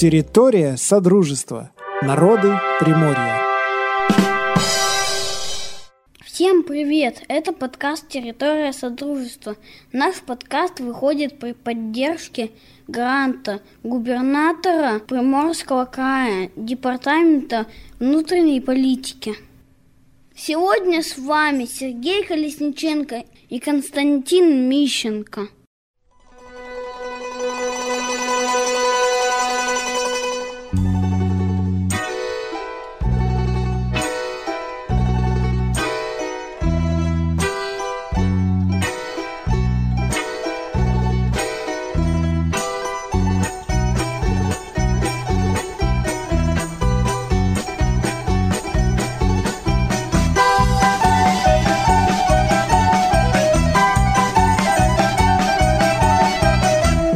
Территория Содружества. Народы Приморья. Всем привет! Это подкаст «Территория Содружества». Наш подкаст выходит при поддержке гранта губернатора Приморского края, Департамента внутренней политики. Сегодня с вами Сергей Колесниченко и Константин Мищенко –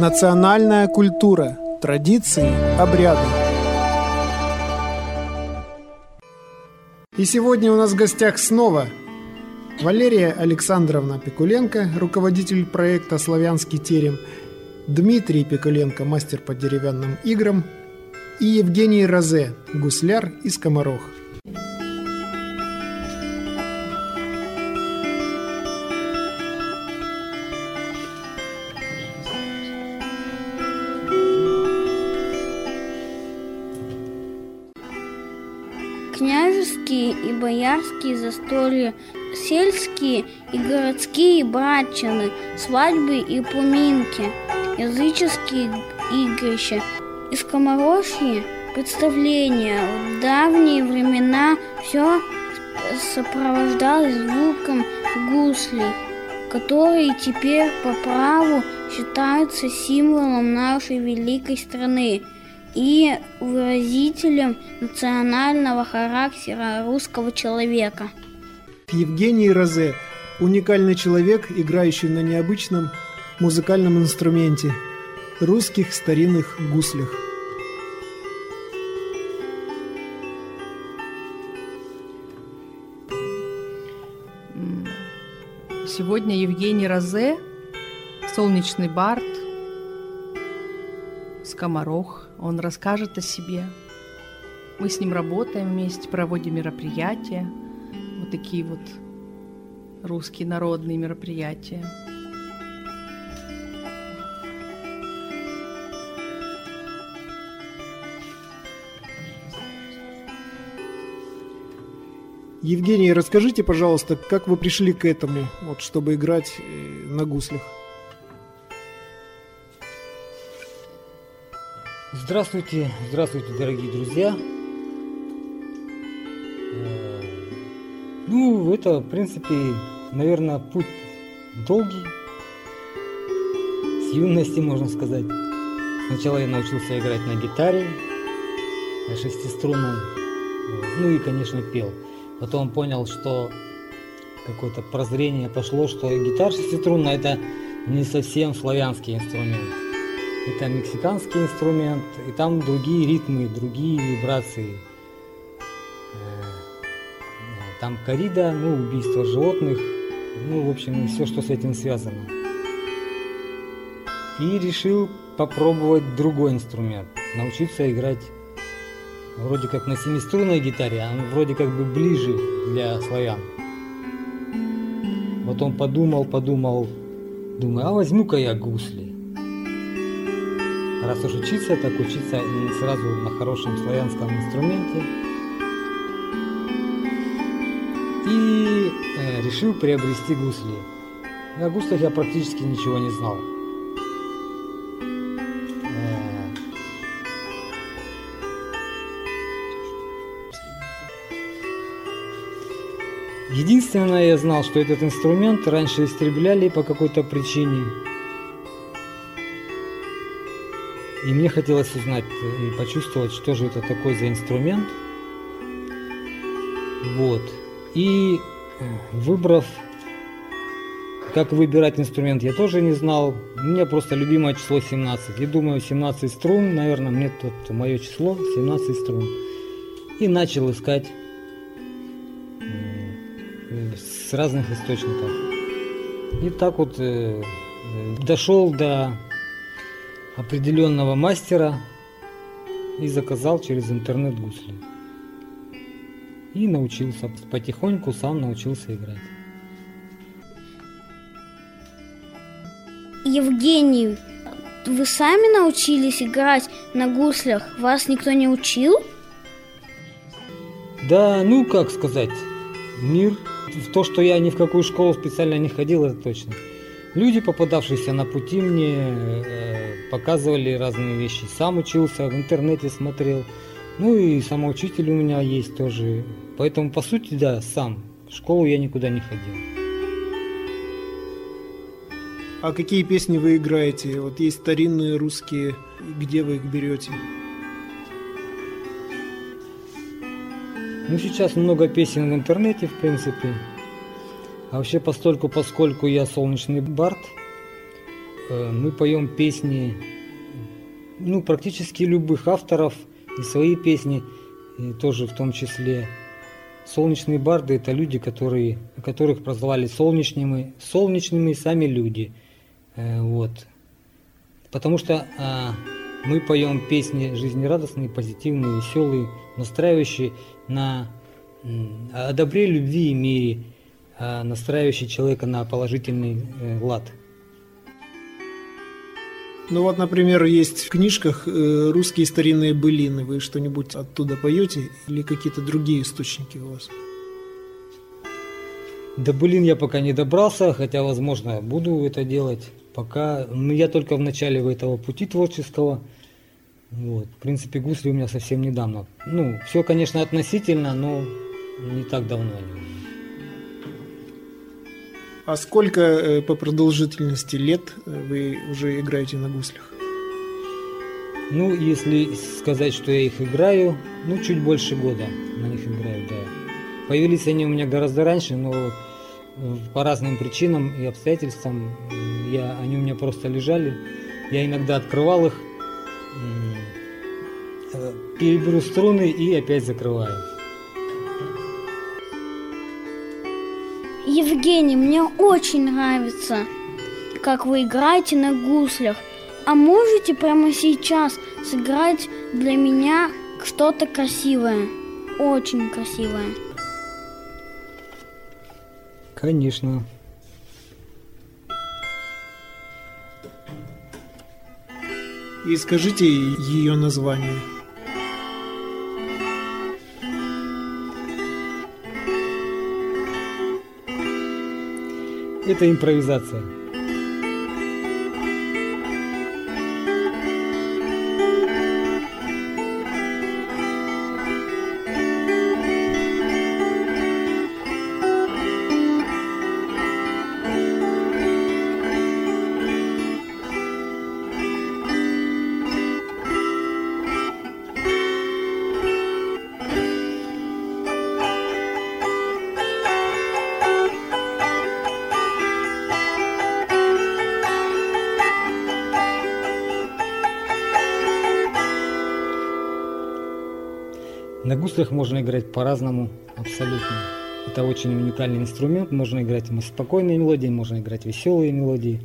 Национальная культура, традиции, обряды. И сегодня у нас в гостях снова Валерия Александровна Пикуленко, руководитель проекта «Славянский терем», Дмитрий Пикуленко, мастер по деревянным играм, и Евгений Розе, гусляр из Комарох. И боярские застолья, сельские и городские братчины, свадьбы и поминки, языческие игрища, и скоморожье представления. В давние времена все сопровождалось звуком гуслей, которые теперь по праву считаются символом нашей великой страны – и выразителем национального характера русского человека. Евгений Розе – уникальный человек, играющий на необычном музыкальном инструменте – русских старинных гуслях. Сегодня Евгений Розе, солнечный бард, скоморох – он расскажет о себе. Мы с ним работаем вместе, проводим мероприятия. Вот такие вот русские народные мероприятия. Евгений, расскажите, пожалуйста, как вы пришли к этому, вот, чтобы играть э, на гуслях? Здравствуйте, здравствуйте, дорогие друзья. Э, ну, это, в принципе, наверное, путь долгий, с юности, можно сказать. Сначала я научился играть на гитаре, на шестиструнном, ну и, конечно, пел. Потом понял, что какое-то прозрение пошло, что гитара шестиструнная – это не совсем славянский инструмент это мексиканский инструмент, и там другие ритмы, другие вибрации. Э, там корида, ну, убийство животных, ну, в общем, все, что с этим связано. И решил попробовать другой инструмент, научиться играть вроде как на семиструнной гитаре, а вроде как бы ближе для славян. Потом подумал, подумал, думаю, а возьму-ка я гусли. Раз уж учиться, так учиться сразу на хорошем славянском инструменте. И э, решил приобрести гусли. О гуслях я практически ничего не знал. Э, единственное, я знал, что этот инструмент раньше истребляли по какой-то причине. И мне хотелось узнать и почувствовать, что же это такой за инструмент. Вот. И э, выбрав, как выбирать инструмент, я тоже не знал. У меня просто любимое число 17. И думаю, 17 струн, наверное, мне тут мое число, 17 струн. И начал искать с разных источников. И так вот э, дошел до определенного мастера, и заказал через интернет гусли. И научился потихоньку, сам научился играть. Евгений, вы сами научились играть на гуслях? Вас никто не учил? Да, ну как сказать, мир. В то, что я ни в какую школу специально не ходил, это точно. Люди, попадавшиеся на пути мне, э, показывали разные вещи. Сам учился, в интернете смотрел. Ну и самоучитель у меня есть тоже. Поэтому, по сути, да, сам. В школу я никуда не ходил. А какие песни вы играете? Вот есть старинные русские, где вы их берете? Ну, сейчас много песен в интернете, в принципе. А вообще, постольку, поскольку я солнечный бард, э, мы поем песни, ну, практически любых авторов, и свои песни, и тоже в том числе. Солнечные барды – это люди, которые, которых прозвали солнечными, солнечными сами люди – Э, вот. Потому что а, мы поем песни жизнерадостные, позитивные, веселые, настраивающие на о добре, любви и мире, а, настраивающие человека на положительный э, лад. Ну вот, например, есть в книжках э, русские старинные былины. Вы что-нибудь оттуда поете или какие-то другие источники у вас? До былин я пока не добрался, хотя, возможно, буду это делать. Пока ну, я только в начале этого пути творческого. Вот. В принципе, гусли у меня совсем недавно. Ну, все, конечно, относительно, но не так давно они А сколько э, по продолжительности лет э, вы уже играете на гуслях? Ну, если сказать, что я их играю, ну, чуть больше года на них играю, да. Появились они у меня гораздо раньше, но по разным причинам и обстоятельствам я, они у меня просто лежали. Я иногда открывал их, э, переберу струны и опять закрываю. Евгений, мне очень нравится, как вы играете на гуслях. А можете прямо сейчас сыграть для меня что-то красивое? Очень красивое. Конечно. И скажите ее название. Это импровизация. На гуслях можно играть по-разному, абсолютно. Это очень уникальный инструмент. Можно играть спокойные мелодии, можно играть веселые мелодии.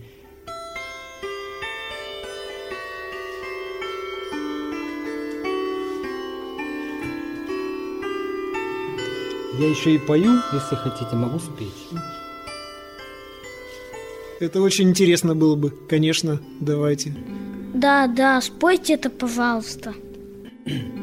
Я еще и пою, если хотите, могу спеть. Это очень интересно было бы, конечно, давайте. Да, да, спойте это, пожалуйста.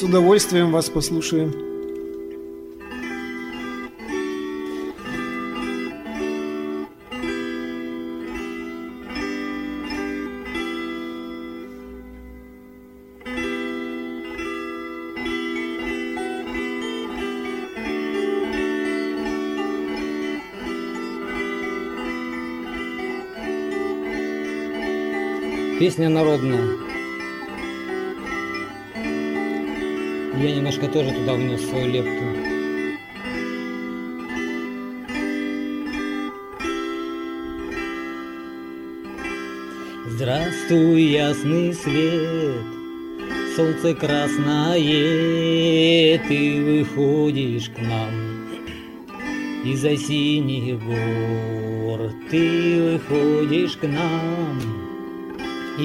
С удовольствием вас послушаем. Песня народная. Я немножко тоже туда внес свою лепту. Здравствуй, ясный свет, солнце красное, ты выходишь к нам из-за синих гор, ты выходишь к нам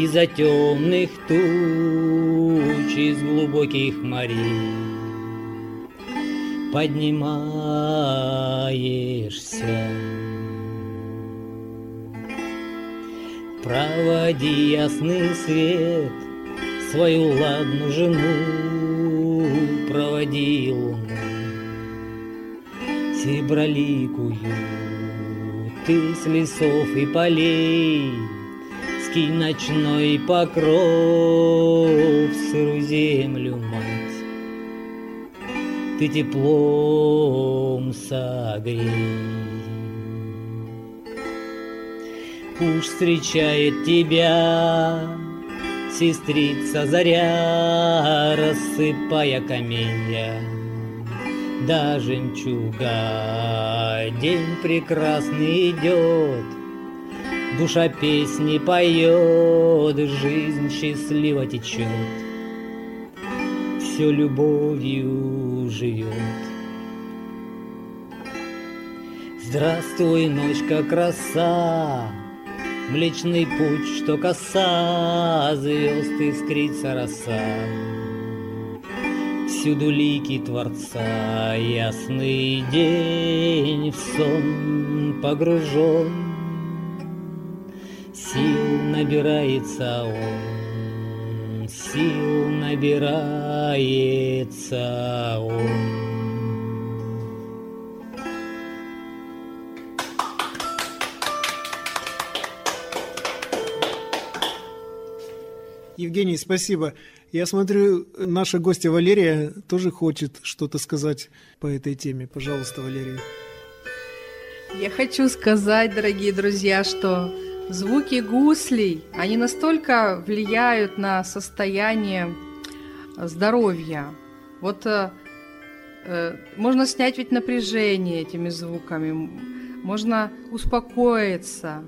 из-за темных туч, из глубоких морей поднимаешься. Проводи ясный свет свою ладную жену, проводи луну, сереброликую, ты с лесов и полей, скинь ночной покров, сырую землю, мать, ты теплом согрей. Уж встречает тебя сестрица заря, рассыпая каменья. Да, жемчуга, день прекрасный идет, Душа песни поет, жизнь счастливо течет, Все любовью живет. Здравствуй, ночка краса, Млечный путь, что коса, звезд искрится роса. Всюду лики Творца, ясный день в сон погружен. Сил набирается он, сил набирается он. Евгений, спасибо. Я смотрю, наша гостья Валерия тоже хочет что-то сказать по этой теме. Пожалуйста, Валерия. Я хочу сказать, дорогие друзья, что звуки гуслей, они настолько влияют на состояние здоровья. Вот э, э, можно снять ведь напряжение этими звуками, можно успокоиться,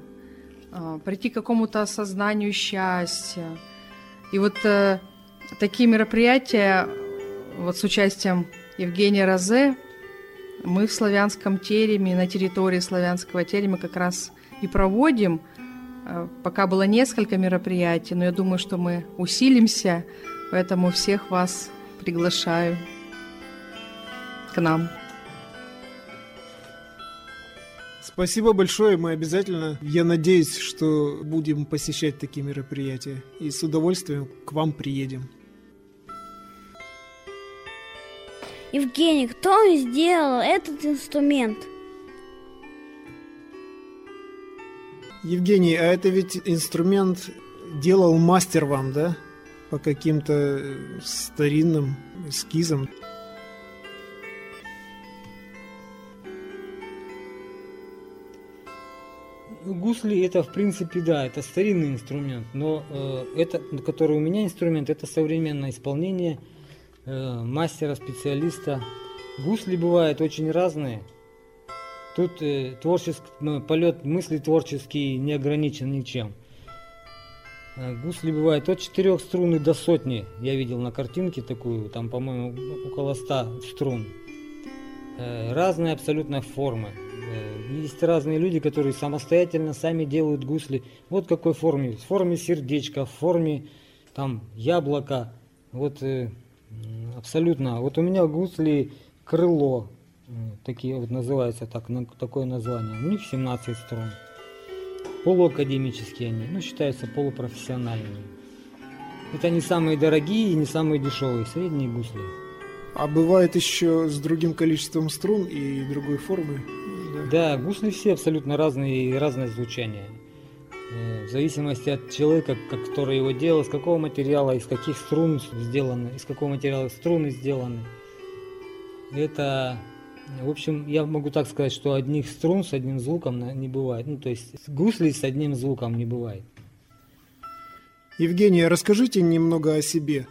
э, прийти к какому-то осознанию счастья. И вот э, такие мероприятия вот с участием Евгения Розе мы в славянском тереме, на территории славянского терема как раз и проводим. Э, пока было несколько мероприятий, но я думаю, что мы усилимся, поэтому всех вас приглашаю к нам. Спасибо большое, мы обязательно, я надеюсь, что будем посещать такие мероприятия и с удовольствием к вам приедем. Евгений, кто сделал этот инструмент? Евгений, а это ведь инструмент делал мастер вам, да? По каким-то старинным эскизам. Гусли это в принципе да, это старинный инструмент, но э, это, который у меня инструмент, это современное исполнение э, мастера, специалиста. Гусли бывают очень разные. Тут э, творческий полет мысли творческий не ограничен ничем. Э, гусли бывают от четырех струн до сотни. Я видел на картинке такую, там, по-моему, около ста струн. Э, разные абсолютно формы. Э, есть разные люди, которые самостоятельно сами делают гусли. Вот какой форме. В форме сердечка, в форме там яблока. Вот абсолютно. Вот у меня гусли крыло. Такие вот называются так, такое название. У них 17 струн. Полуакадемические они, ну считаются полупрофессиональными. Это не самые дорогие и не самые дешевые, средние гусли. А бывает еще с другим количеством струн и другой формы? Да, гусли все абсолютно разные и разное звучание. Э, в зависимости от человека, который его делал, из какого материала, из каких струн сделаны, из какого материала струны сделаны. Это, в общем, я могу так сказать, что одних струн с одним звуком не бывает. Ну, то есть гусли с одним звуком не бывает. Евгения, расскажите немного о себе.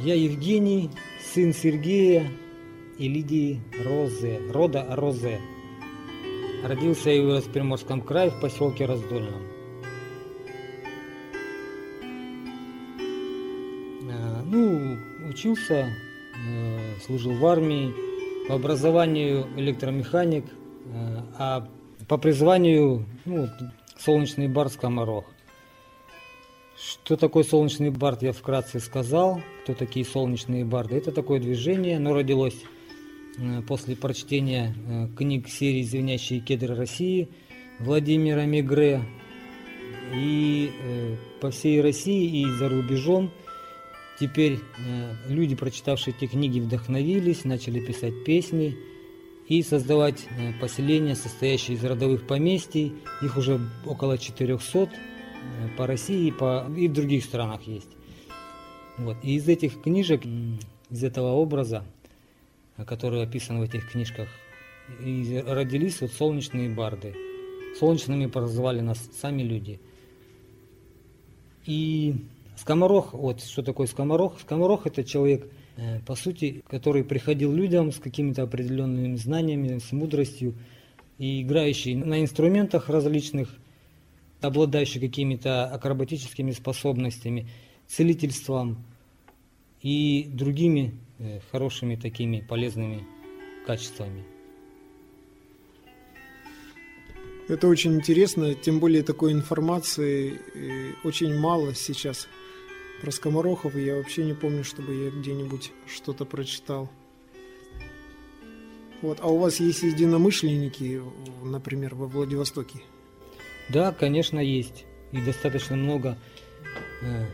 Я Евгений, сын Сергея и Лидии Розе, рода Розе. Родился вырос в Приморском крае в поселке Раздольном. Учился, э, служил в армии, по образованию электромеханик, э, а по призванию ну, солнечный бар скоморох. Что такое солнечный бард, я вкратце сказал. Кто такие солнечные барды? Это такое движение, оно родилось э, после прочтения книг серии «Звенящие кедры России» Владимира Мегре. И по всей России и за рубежом теперь люди, прочитавшие эти книги, вдохновились, начали писать песни и создавать поселения, состоящие из родовых поместий. Их уже около 400 Э, по России и, по, и в других странах есть. Вот. И из этих книжек, из этого образа, который описан в этих книжках, и родились вот солнечные барды. Солнечными прозвали нас сами люди. И скоморох, вот что такое скоморох? Скоморох это человек, э, по сути, который приходил людям с какими-то определенными знаниями, с мудростью, и играющий на инструментах различных, обладающий какими-то акробатическими способностями, целительством и другими э, хорошими такими полезными качествами. Это очень интересно, тем более такой информации э, очень мало сейчас про скоморохов. Я вообще не помню, чтобы я где-нибудь что-то прочитал. Вот, а у вас есть единомышленники, например, во Владивостоке? Да, конечно, есть. И достаточно много. Э,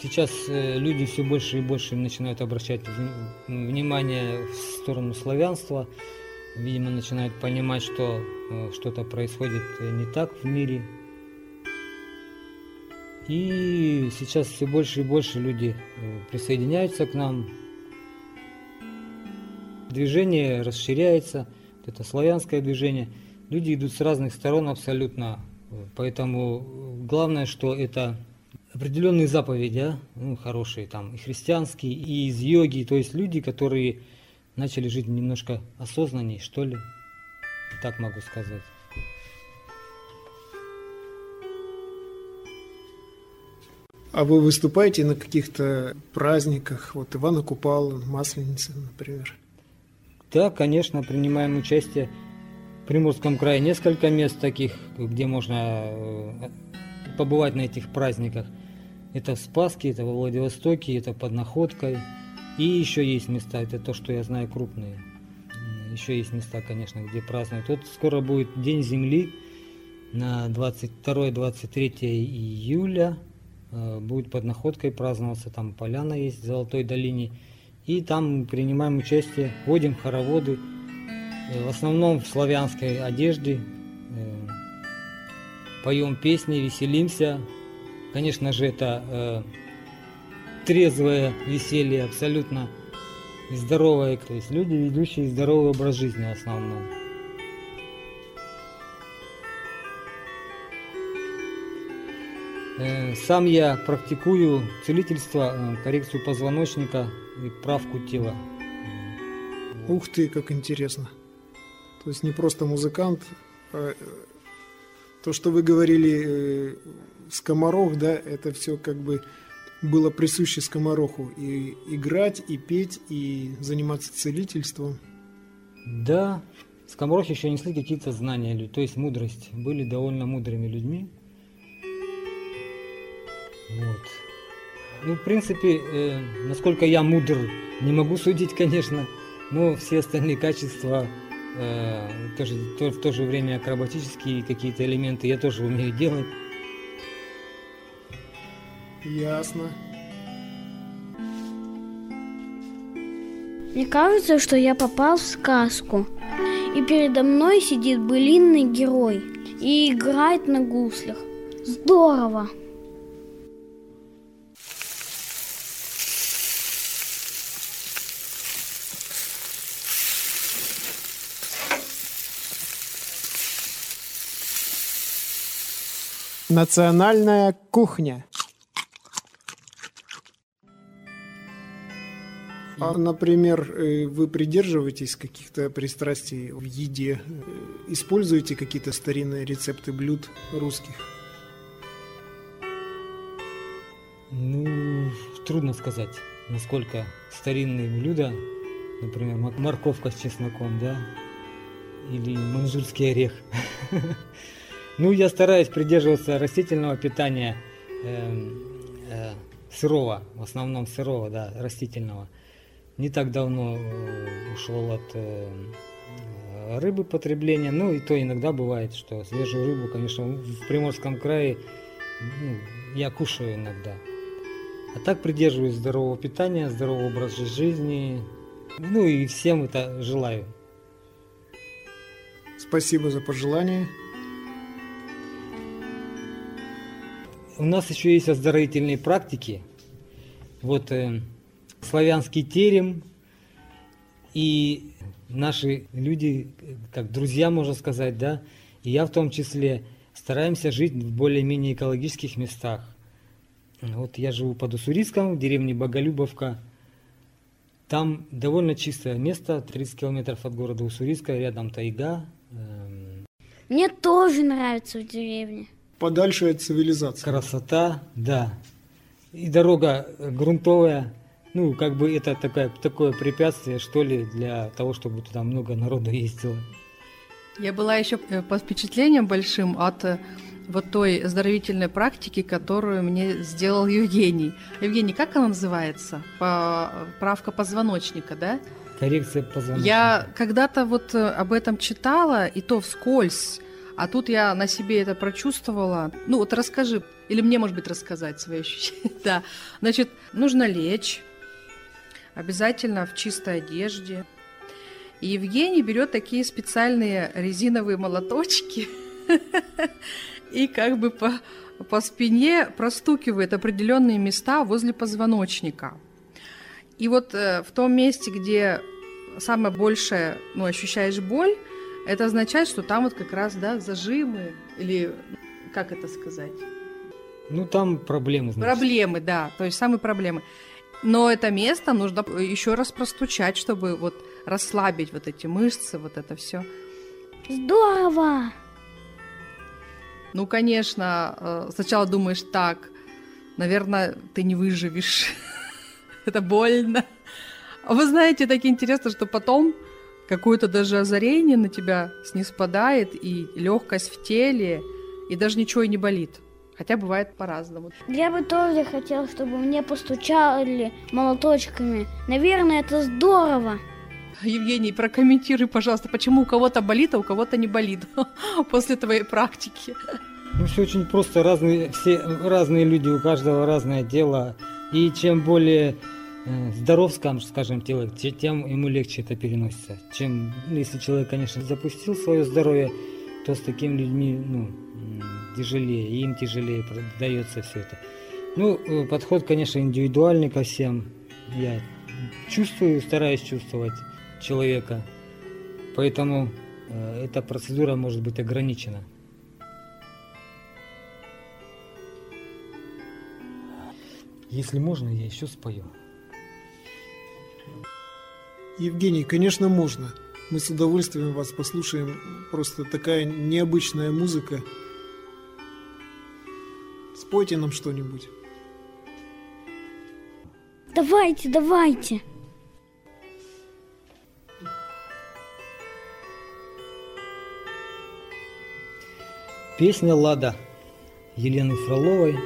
сейчас э, люди все больше и больше начинают обращать внимание в сторону славянства. Видимо, начинают понимать, что э, что-то происходит не так в мире. И сейчас все больше и больше люди присоединяются к нам. Движение расширяется, это славянское движение – люди идут с разных сторон абсолютно. Поэтому главное, что это определенные заповеди, а? ну, хорошие там, и христианские, и из йоги, то есть люди, которые начали жить немножко осознанней, что ли, так могу сказать. А вы выступаете на каких-то праздниках, вот Ивана Купала, Масленица, например? Да, конечно, принимаем участие в Приморском крае несколько мест таких, где можно э, побывать на этих праздниках. Это в Спаске, это во Владивостоке, это под Находкой. И еще есть места, это то, что я знаю, крупные. Еще есть места, конечно, где празднуют. Вот скоро будет День Земли на 22-23 июля. Э, будет под Находкой праздноваться, там поляна есть в Золотой долине. И там принимаем участие, водим хороводы, Э, в основном в славянской одежде. Э, поем песни, веселимся. Конечно же, это трезвое веселье, абсолютно здоровое. То есть люди, ведущие здоровый образ жизни в основном. Сам я практикую целительство, коррекцию позвоночника и правку тела. Ух ты, как интересно. То есть не просто музыкант. А э, то, что вы говорили, э, скоморох, да, это все как бы было присуще скомороху. И играть, и петь, и заниматься целительством. Да, скоморохи еще несли какие-то знания, то есть мудрость. Были довольно мудрыми людьми. Вот. Ну, в принципе, э, насколько я мудр, не могу судить, конечно, но все остальные качества э, тоже, то, в то же время акробатические какие-то элементы я тоже умею делать. Ясно. Мне кажется, что я попал в сказку. И передо мной сидит былинный герой и играет на гуслях. Здорово! Национальная кухня. А, например, э, вы придерживаетесь каких-то пристрастий в еде? Э, используете какие-то старинные рецепты блюд русских? Ну, трудно сказать, насколько старинные блюда, например, морковка с чесноком, да, или манжурский орех. Ну, я стараюсь придерживаться растительного питания эм, э, сырого, в основном сырого, да, растительного. Не так давно э, ушел от э, рыбы потребления, ну и то иногда бывает, что свежую рыбу, конечно, в Приморском крае ну, я кушаю иногда. А так придерживаюсь здорового питания, здорового образа жизни. Ну и всем это желаю. Спасибо за пожелания. У нас еще есть оздоровительные практики. Вот э, славянский терем и наши люди, как друзья, можно сказать, да, и я в том числе, стараемся жить в более-менее экологических местах. Вот я живу под Уссурийском, в деревне Боголюбовка. Там довольно чистое место, 30 километров от города Уссурийска, рядом тайга. Эм, Мне тоже нравится в деревне. Подальше от цивилизации. Красота, да. И дорога грунтовая. Ну, как бы это такое, такое препятствие, что ли, для того, чтобы туда много народу ездило. Я была еще э, под впечатлением большим от э, вот той оздоровительной практики, которую мне сделал Евгений. Евгений, как она называется? Правка позвоночника, да? Коррекция позвоночника. Я когда-то вот э, об этом читала, и то вскользь. А тут я на себе это прочувствовала. Ну вот расскажи, или мне, может быть, рассказать свои ощущения. да. Значит, нужно лечь, обязательно в чистой одежде. И Евгений берет такие специальные резиновые молоточки и как бы по, по спине простукивает определенные места возле позвоночника. И вот э, в том месте, где самое большее, ну, ощущаешь боль, это означает, что там вот как раз, да, зажимы или как это сказать? Ну, там проблемы, значит. Проблемы, да, то есть самые проблемы. Но это место нужно еще раз простучать, чтобы вот расслабить вот эти мышцы, вот это все. Здорово! Ну, конечно, э, сначала думаешь так, наверное, ты не выживешь. это больно. А вы знаете, так интересно, что потом какое-то даже озарение на тебя снеспадает, и легкость в теле, и даже ничего и не болит. Хотя бывает по-разному. Я бы тоже хотел, чтобы мне постучали молоточками. Наверное, это здорово. Евгений, прокомментируй, пожалуйста, почему у кого-то болит, а у кого-то не болит после твоей практики. Ну, все очень просто. Разные, все разные люди, у каждого разное дело. И чем более здоров, скажем, тело, тем ему легче это переносится. Чем, ну, если человек, конечно, запустил свое здоровье, то с такими людьми, ну, тяжелее, им тяжелее дается все это. Ну, э, подход, конечно, индивидуальный ко всем. Я чувствую, стараюсь чувствовать человека. Поэтому э, эта процедура может быть ограничена. Если можно, я еще спою. Евгений, конечно, можно. Мы с удовольствием вас послушаем. Просто такая необычная музыка. Спойте нам что-нибудь. Давайте, давайте. Песня «Лада» Елены Фроловой. Но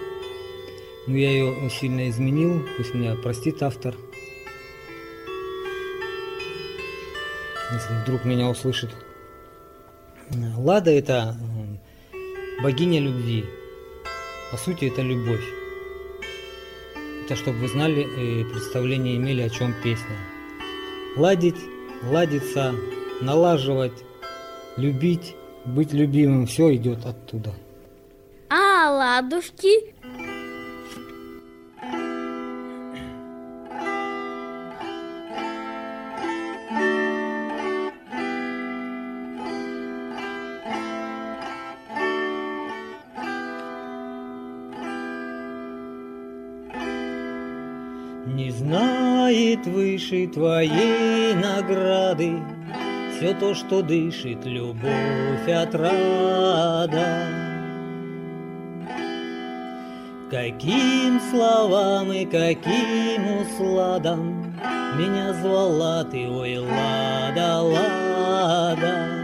ну, я ее сильно изменил, пусть меня простит автор. Если вдруг меня услышит. Лада – это богиня любви, по сути, это любовь. Это чтобы вы знали и представление имели, о чем песня. Ладить, ладиться, налаживать, любить, быть любимым, все идет оттуда. А, ладушки? Твоей награды Все то, что дышит любовь отрада. Каким словам и каким усладам Меня звала ты, ой, лада, лада.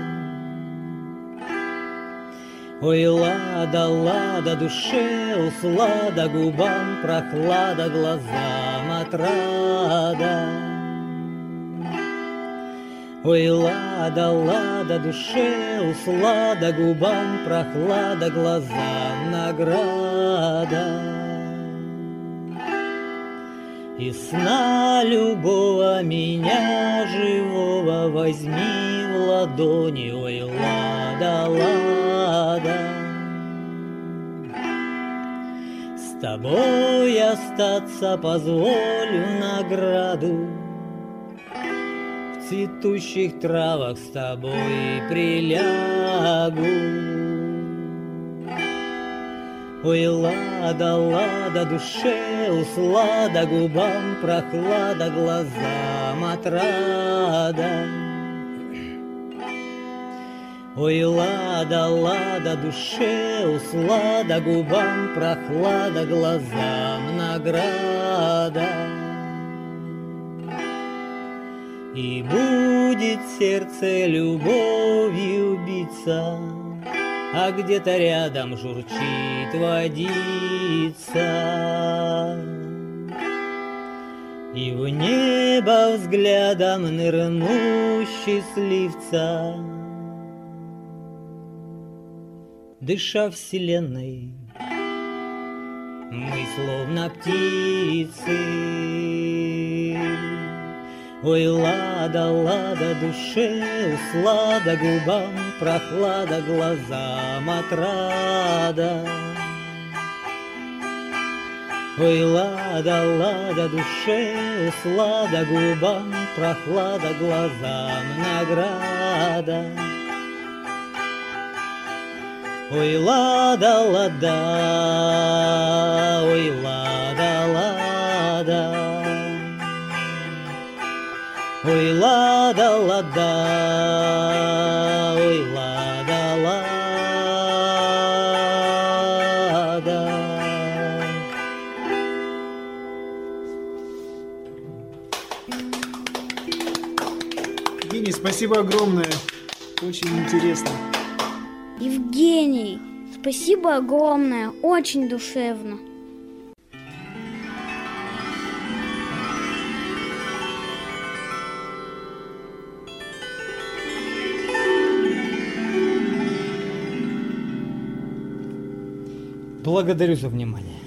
Ой, лада, лада, душе услада, Губам прохлада, глазам отрада. Ой, лада, лада, душе услада, Губам прохлада, глазам награда. И сна любого меня живого Возьми в ладони, ой, лада, лада. С тобой остаться позволю награду, цветущих травах с тобой прилягу. Ой, лада, лада, душе услада, Губам прохлада, глазам отрада. Ой, лада, лада, душе услада, Губам прохлада, глазам награда. И будет сердце любовью биться, а где-то рядом журчит водица. И в небо взглядом нырну счастливца, Дыша вселенной, мы словно птицы. Ой, лада, лада, душе услада, губам прохлада, глазам отрада. Ой, лада, лада, душе услада, губам прохлада, глазам награда. Ой, лада, лада, ой, лада. Ой, лада, лада, ой, лада, лада. Евгений, спасибо огромное. Очень интересно. Евгений, спасибо огромное, очень душевно. Благодарю за внимание.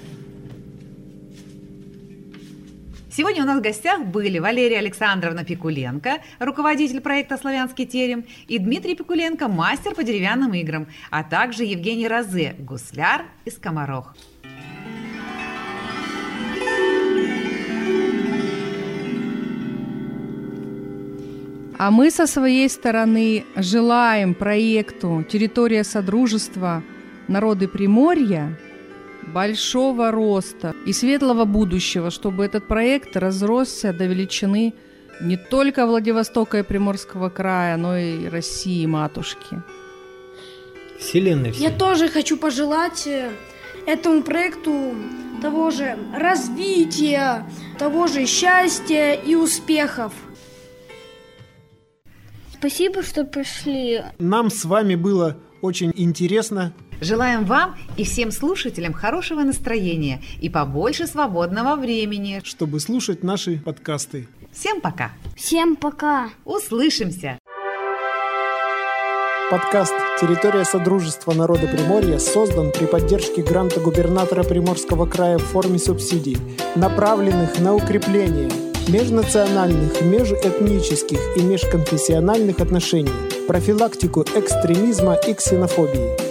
Сегодня у нас в гостях были Валерия Александровна Пикуленко, руководитель проекта «Славянский терем», и Дмитрий Пикуленко, мастер по деревянным играм, а также Евгений Розе, гусляр из Комарох. А мы со своей стороны желаем проекту «Территория Содружества. Народы Приморья» большого роста и светлого будущего, чтобы этот проект разросся до величины не только Владивостока и Приморского края, но и России, матушки. Вселенной Я всей. тоже хочу пожелать э, этому проекту того же развития, того же счастья и успехов. Спасибо, что пришли. Нам с вами было очень интересно. Желаем вам и всем слушателям хорошего настроения и побольше свободного времени. чтобы слушать наши подкасты. Всем пока! Всем пока. Услышимся! Подкаст «Территория Содружества народа Приморья» создан при поддержке гранта губернатора Приморского края в форме субсидий, направленных на укрепление межнациональных, межэтнических и межконфессиональных отношений, профилактику экстремизма и ксенофобии –